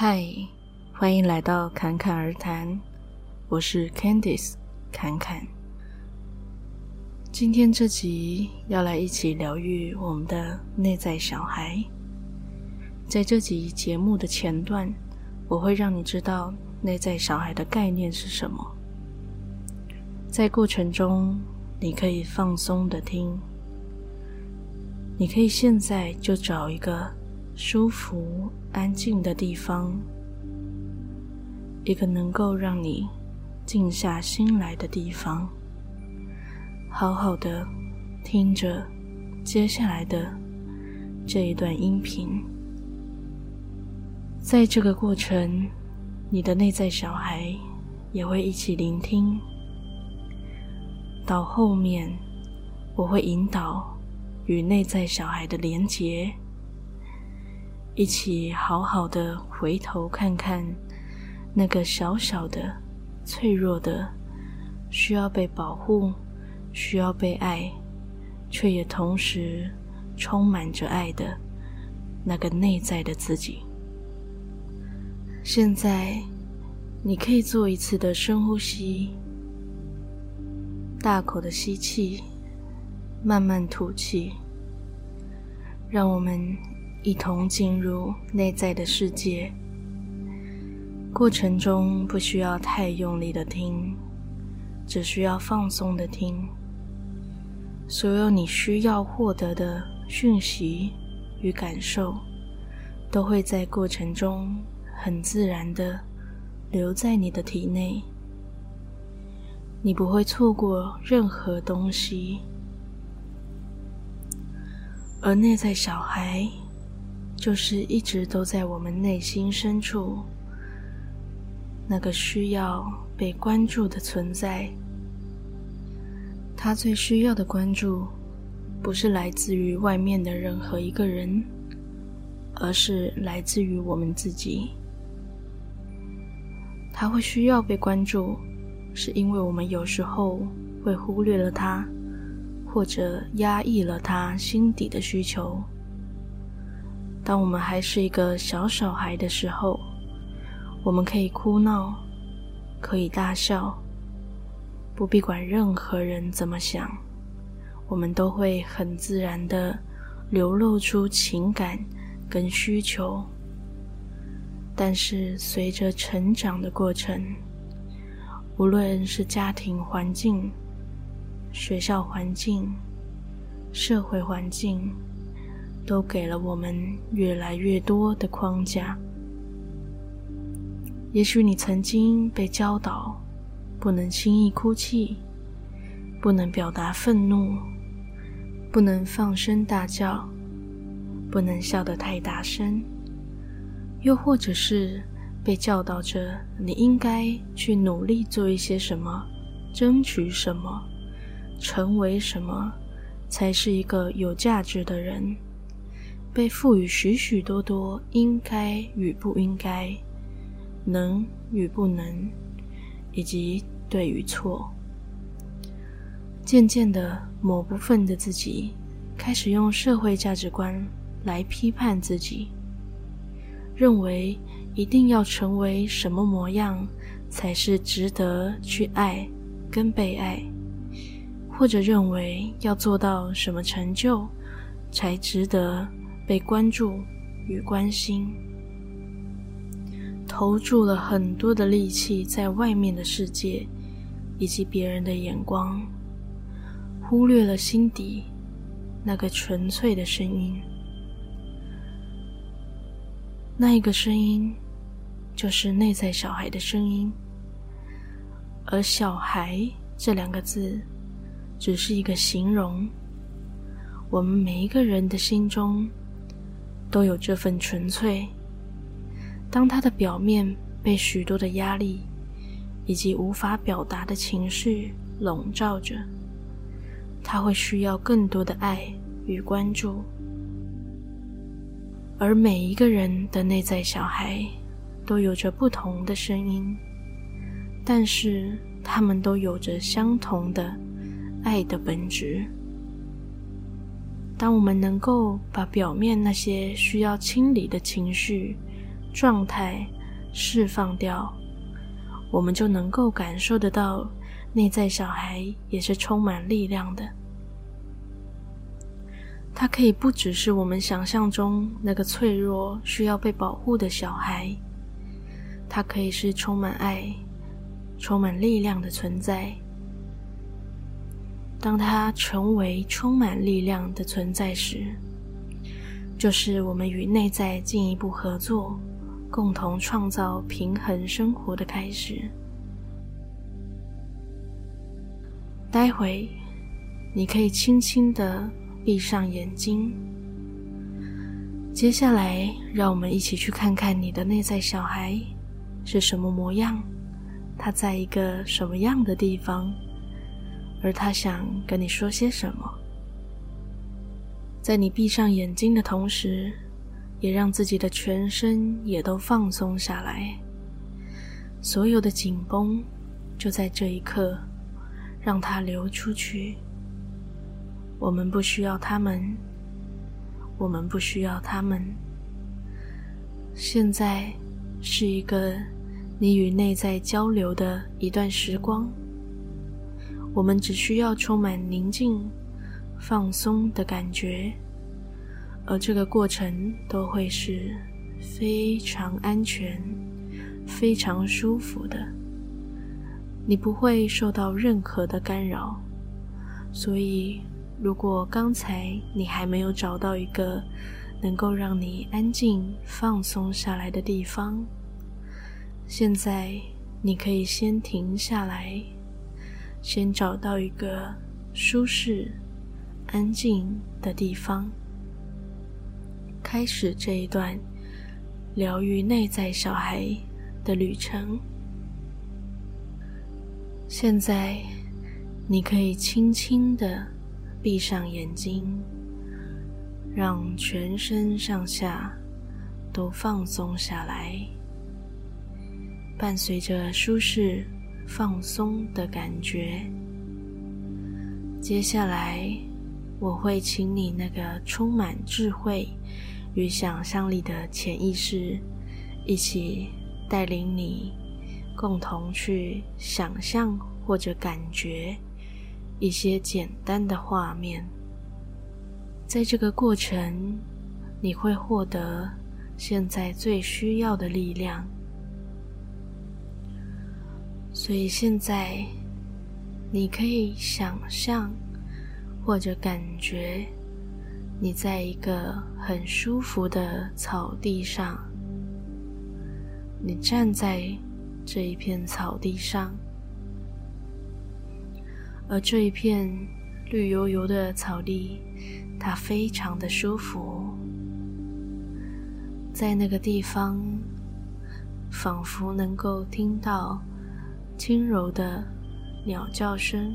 嗨，欢迎来到侃侃而谈，我是 Candice 侃侃。今天这集要来一起疗愈我们的内在小孩。在这集节目的前段，我会让你知道内在小孩的概念是什么。在过程中，你可以放松的听。你可以现在就找一个舒服、安静的地方，一个能够让你静下心来的地方，好好的听着接下来的这一段音频。在这个过程，你的内在小孩也会一起聆听。到后面，我会引导与内在小孩的连结。一起好好的回头看看，那个小小的、脆弱的、需要被保护、需要被爱，却也同时充满着爱的那个内在的自己。现在，你可以做一次的深呼吸，大口的吸气，慢慢吐气，让我们。一同进入内在的世界，过程中不需要太用力的听，只需要放松的听。所有你需要获得的讯息与感受，都会在过程中很自然的留在你的体内，你不会错过任何东西，而内在小孩。就是一直都在我们内心深处，那个需要被关注的存在。他最需要的关注，不是来自于外面的任何一个人，而是来自于我们自己。他会需要被关注，是因为我们有时候会忽略了他，或者压抑了他心底的需求。当我们还是一个小小孩的时候，我们可以哭闹，可以大笑，不必管任何人怎么想，我们都会很自然地流露出情感跟需求。但是随着成长的过程，无论是家庭环境、学校环境、社会环境，都给了我们越来越多的框架。也许你曾经被教导，不能轻易哭泣，不能表达愤怒，不能放声大叫，不能笑得太大声，又或者是被教导着你应该去努力做一些什么，争取什么，成为什么，才是一个有价值的人。被赋予许许多多应该与不应该、能与不能，以及对与错。渐渐的，某部分的自己开始用社会价值观来批判自己，认为一定要成为什么模样才是值得去爱跟被爱，或者认为要做到什么成就才值得。被关注与关心，投注了很多的力气在外面的世界以及别人的眼光，忽略了心底那个纯粹的声音。那一个声音，就是内在小孩的声音。而“小孩”这两个字，只是一个形容。我们每一个人的心中。都有这份纯粹。当他的表面被许多的压力以及无法表达的情绪笼罩着，他会需要更多的爱与关注。而每一个人的内在小孩都有着不同的声音，但是他们都有着相同的爱的本质。当我们能够把表面那些需要清理的情绪状态释放掉，我们就能够感受得到，内在小孩也是充满力量的。他可以不只是我们想象中那个脆弱、需要被保护的小孩，他可以是充满爱、充满力量的存在。当他成为充满力量的存在时，就是我们与内在进一步合作，共同创造平衡生活的开始。待会，你可以轻轻的闭上眼睛。接下来，让我们一起去看看你的内在小孩是什么模样，他在一个什么样的地方。而他想跟你说些什么？在你闭上眼睛的同时，也让自己的全身也都放松下来。所有的紧绷，就在这一刻，让它流出去。我们不需要他们，我们不需要他们。现在是一个你与内在交流的一段时光。我们只需要充满宁静、放松的感觉，而这个过程都会是非常安全、非常舒服的。你不会受到任何的干扰。所以，如果刚才你还没有找到一个能够让你安静、放松下来的地方，现在你可以先停下来。先找到一个舒适、安静的地方，开始这一段疗愈内在小孩的旅程。现在，你可以轻轻的闭上眼睛，让全身上下都放松下来，伴随着舒适。放松的感觉。接下来，我会请你那个充满智慧与想象力的潜意识，一起带领你，共同去想象或者感觉一些简单的画面。在这个过程，你会获得现在最需要的力量。所以现在，你可以想象或者感觉，你在一个很舒服的草地上，你站在这一片草地上，而这一片绿油油的草地，它非常的舒服，在那个地方，仿佛能够听到。轻柔的鸟叫声，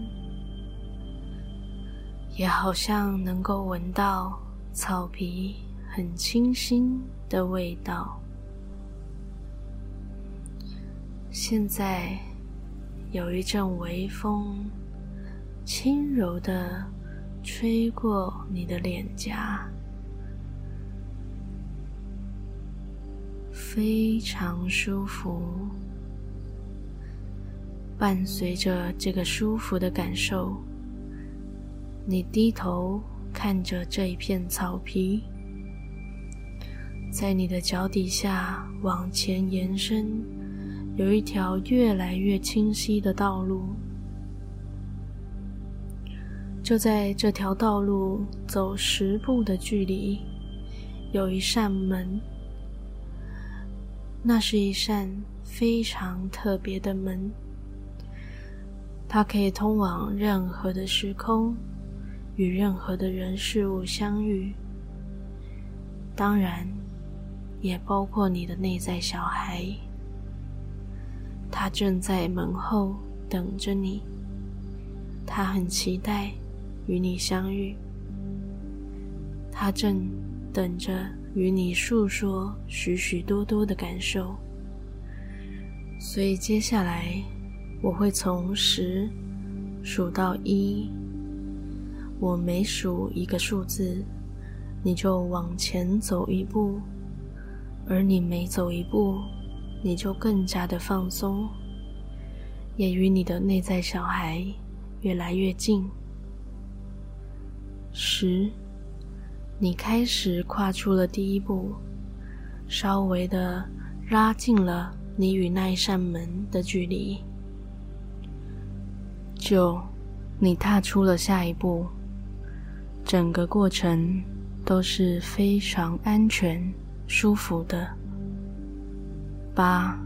也好像能够闻到草皮很清新的味道。现在有一阵微风，轻柔的吹过你的脸颊，非常舒服。伴随着这个舒服的感受，你低头看着这一片草皮，在你的脚底下往前延伸，有一条越来越清晰的道路。就在这条道路走十步的距离，有一扇门，那是一扇非常特别的门。它可以通往任何的时空，与任何的人事物相遇。当然，也包括你的内在小孩。他正在门后等着你，他很期待与你相遇，他正等着与你诉说许许多多的感受。所以接下来。我会从十数到一，我每数一个数字，你就往前走一步，而你每走一步，你就更加的放松，也与你的内在小孩越来越近。十，你开始跨出了第一步，稍微的拉近了你与那一扇门的距离。九，你踏出了下一步，整个过程都是非常安全、舒服的。八，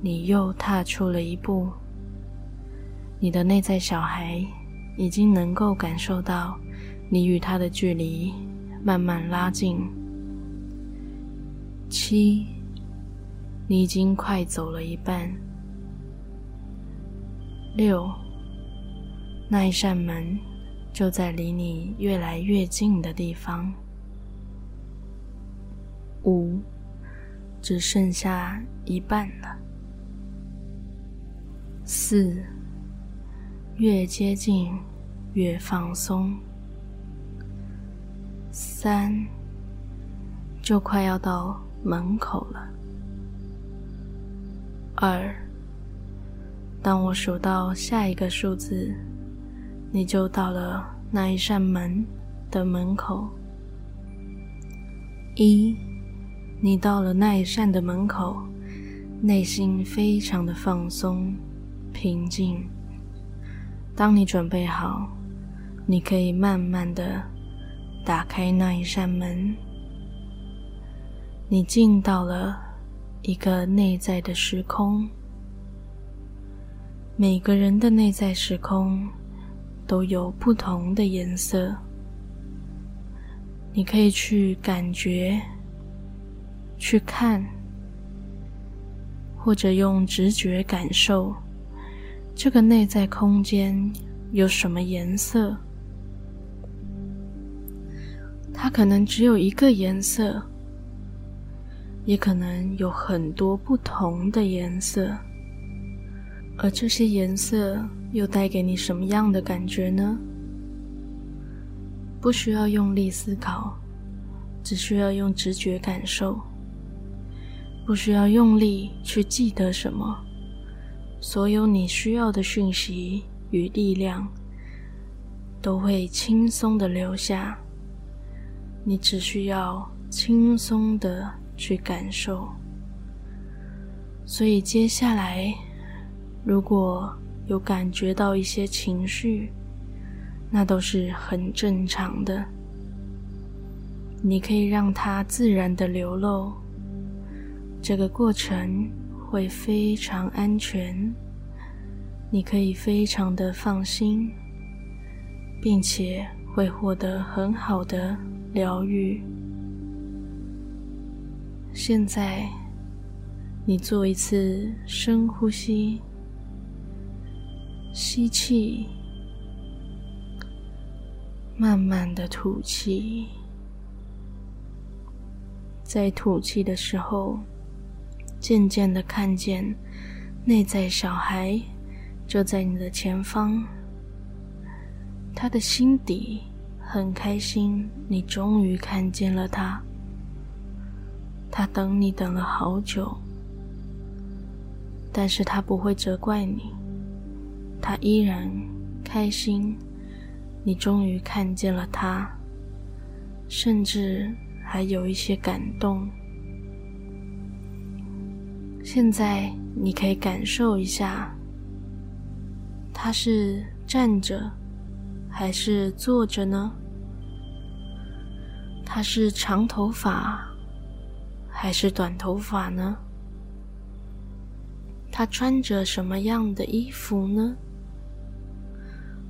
你又踏出了一步，你的内在小孩已经能够感受到你与他的距离慢慢拉近。七，你已经快走了一半。六，那一扇门就在离你越来越近的地方。五。只剩下一半了。四，越接近越放松。三，就快要到门口了。二，当我数到下一个数字，你就到了那一扇门的门口。一。你到了那一扇的门口，内心非常的放松、平静。当你准备好，你可以慢慢的打开那一扇门。你进到了一个内在的时空。每个人的内在时空都有不同的颜色，你可以去感觉。去看，或者用直觉感受这个内在空间有什么颜色。它可能只有一个颜色，也可能有很多不同的颜色。而这些颜色又带给你什么样的感觉呢？不需要用力思考，只需要用直觉感受。不需要用力去记得什么，所有你需要的讯息与力量都会轻松的留下。你只需要轻松的去感受。所以接下来，如果有感觉到一些情绪，那都是很正常的。你可以让它自然的流露。这个过程会非常安全，你可以非常的放心，并且会获得很好的疗愈。现在，你做一次深呼吸，吸气，慢慢的吐气，在吐气的时候。渐渐的看见内在小孩就在你的前方，他的心底很开心，你终于看见了他。他等你等了好久，但是他不会责怪你，他依然开心，你终于看见了他，甚至还有一些感动。现在你可以感受一下，他是站着还是坐着呢？他是长头发还是短头发呢？他穿着什么样的衣服呢？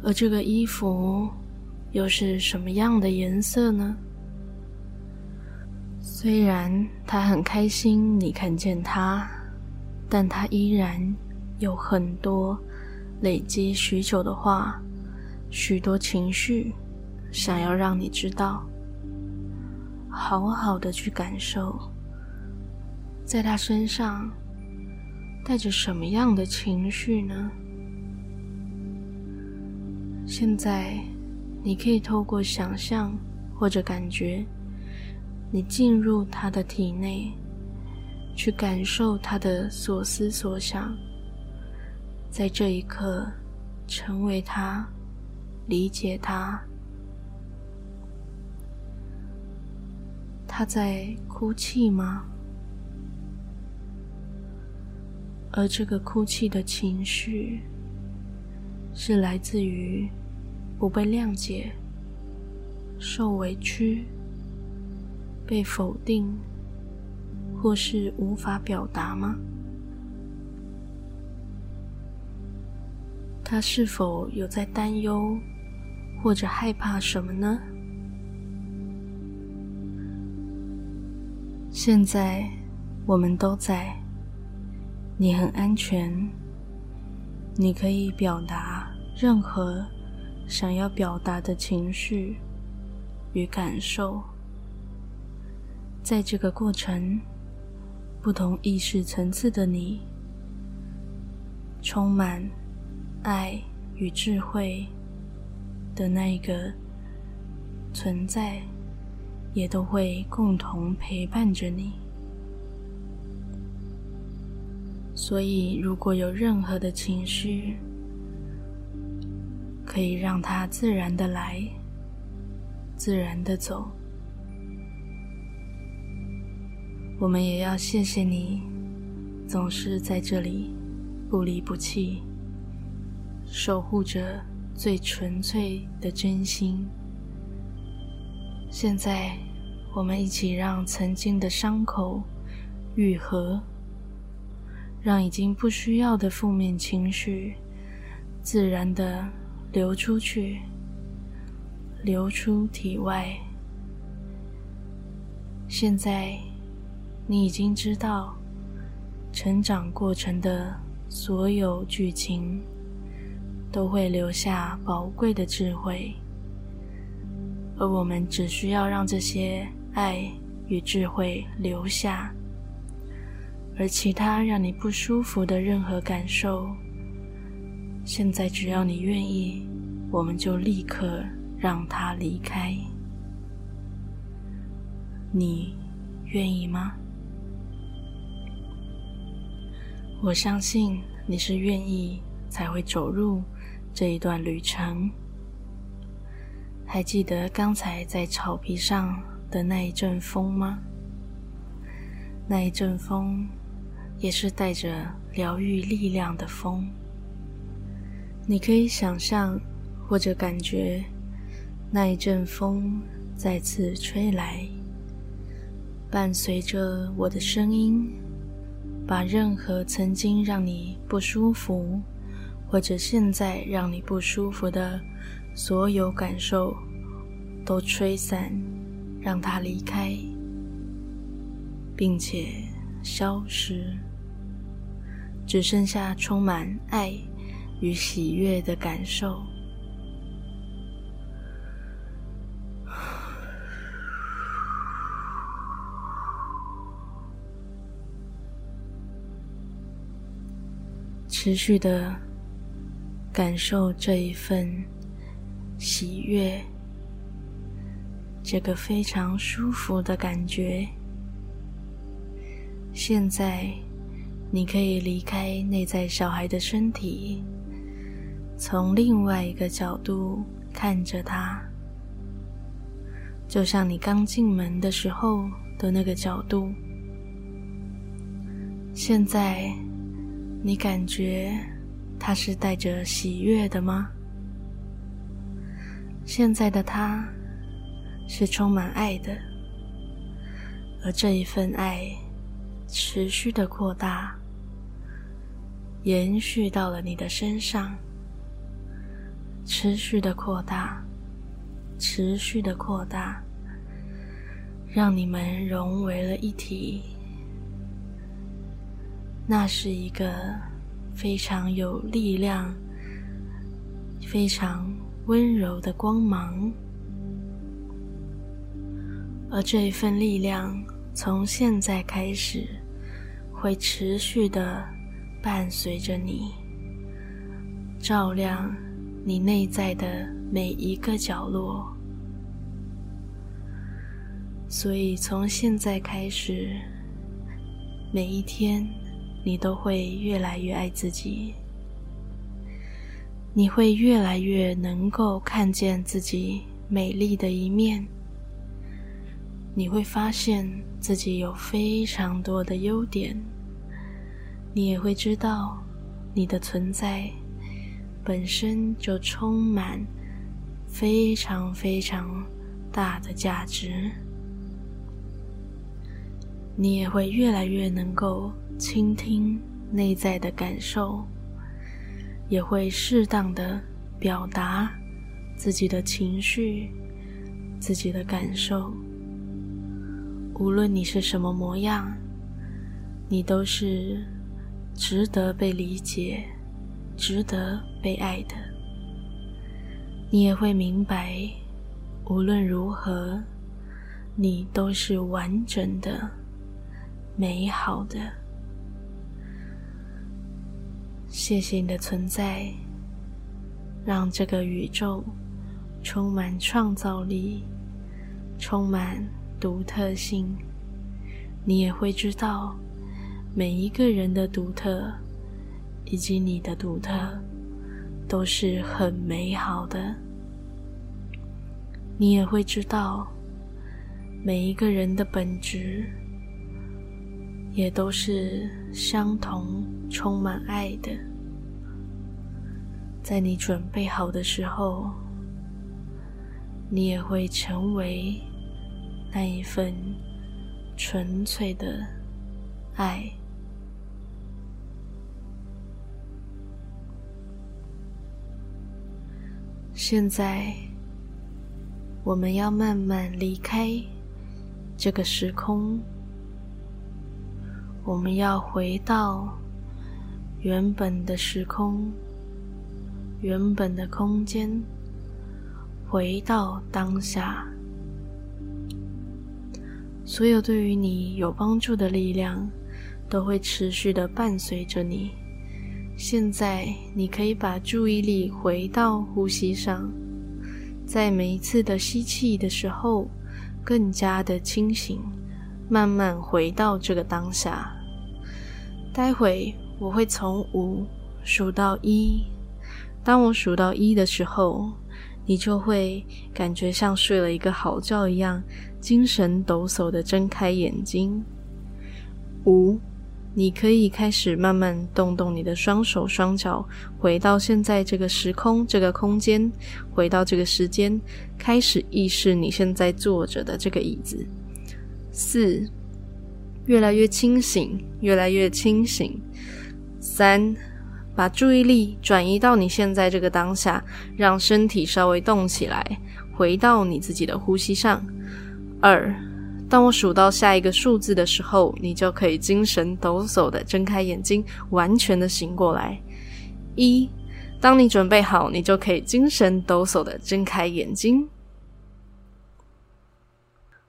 而这个衣服又是什么样的颜色呢？虽然他很开心你看见他。但他依然有很多累积许久的话，许多情绪，想要让你知道。好好的去感受，在他身上带着什么样的情绪呢？现在，你可以透过想象或者感觉，你进入他的体内，去感受他的所思所想，在这一刻成为他，理解他。他在哭泣吗？而这个哭泣的情绪，是来自于不被谅解、受委屈。被否定，或是无法表达吗？他是否有在担忧或者害怕什么呢？现在我们都在，你很安全，你可以表达任何想要表达的情绪与感受。在这个过程，不同意识层次的你，充满爱与智慧的那一个存在，也都会共同陪伴着你。所以，如果有任何的情绪，可以让它自然的来，自然的走。我们也要谢谢你，总是在这里不离不弃，守护着最纯粹的真心。现在，我们一起让曾经的伤口愈合，让已经不需要的负面情绪自然的流出去，流出体外。现在。你已经知道，成长过程的所有剧情都会留下宝贵的智慧，而我们只需要让这些爱与智慧留下，而其他让你不舒服的任何感受，现在只要你愿意，我们就立刻让他离开。你愿意吗？我相信你是愿意才会走入这一段旅程。还记得刚才在草皮上的那一阵风吗？那一阵风也是带着疗愈力量的风。你可以想象或者感觉那一阵风再次吹来，伴随着我的声音。把任何曾经让你不舒服，或者现在让你不舒服的所有感受，都吹散，让它离开，并且消失，只剩下充满爱与喜悦的感受。持续的感受这一份喜悦，这个非常舒服的感觉。现在，你可以离开内在小孩的身体，从另外一个角度看着他，就像你刚进门的时候的那个角度。现在。你感觉他是带着喜悦的吗？现在的他是充满爱的，而这一份爱持续的扩大，延续到了你的身上，持续的扩大，持续的扩大，让你们融为了一体。那是一个非常有力量、非常温柔的光芒，而这一份力量从现在开始会持续的伴随着你，照亮你内在的每一个角落。所以从现在开始，每一天你都会越来越爱自己，你会越来越能够看见自己美丽的一面，你会发现自己有非常多的优点，你也会知道你的存在本身就充满非常非常大的价值。你也会越来越能够倾听内在的感受，也会适当的表达自己的情绪、自己的感受。无论你是什么模样，你都是值得被理解、值得被爱的。你也会明白，无论如何，你都是完整的。美好的，谢谢你的存在，让这个宇宙充满创造力，充满独特性。你也会知道，每一个人的独特，以及你的独特，都是很美好的。你也会知道，每一个人的本质。也都是相同、充满爱的。在你准备好的时候，你也会成为那一份纯粹的爱。现在，我们要慢慢离开这个时空。我们要回到原本的时空，原本的空间，回到当下。所有对于你有帮助的力量，都会持续的伴随着你。现在，你可以把注意力回到呼吸上，在每一次的吸气的时候，更加的清醒。慢慢回到这个当下。待会我会从五数到一，当我数到一的时候，你就会感觉像睡了一个好觉一样，精神抖擞的睁开眼睛。五，你可以开始慢慢动动你的双手双脚，回到现在这个时空、这个空间，回到这个时间，开始意识你现在坐着的这个椅子。四，越来越清醒，越来越清醒。三，把注意力转移到你现在这个当下，让身体稍微动起来，回到你自己的呼吸上。二，当我数到下一个数字的时候，你就可以精神抖擞的睁开眼睛，完全的醒过来。一，当你准备好，你就可以精神抖擞的睁开眼睛。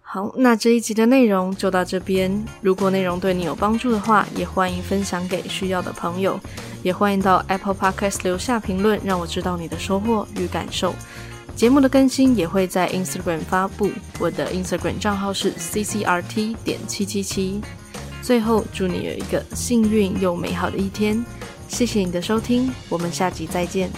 好，那这一集的内容就到这边。如果内容对你有帮助的话，也欢迎分享给需要的朋友，也欢迎到 Apple Podcast 留下评论，让我知道你的收获与感受。节目的更新也会在 Instagram 发布，我的 Instagram 账号是 ccrt 点七七七。最后，祝你有一个幸运又美好的一天。谢谢你的收听，我们下集再见。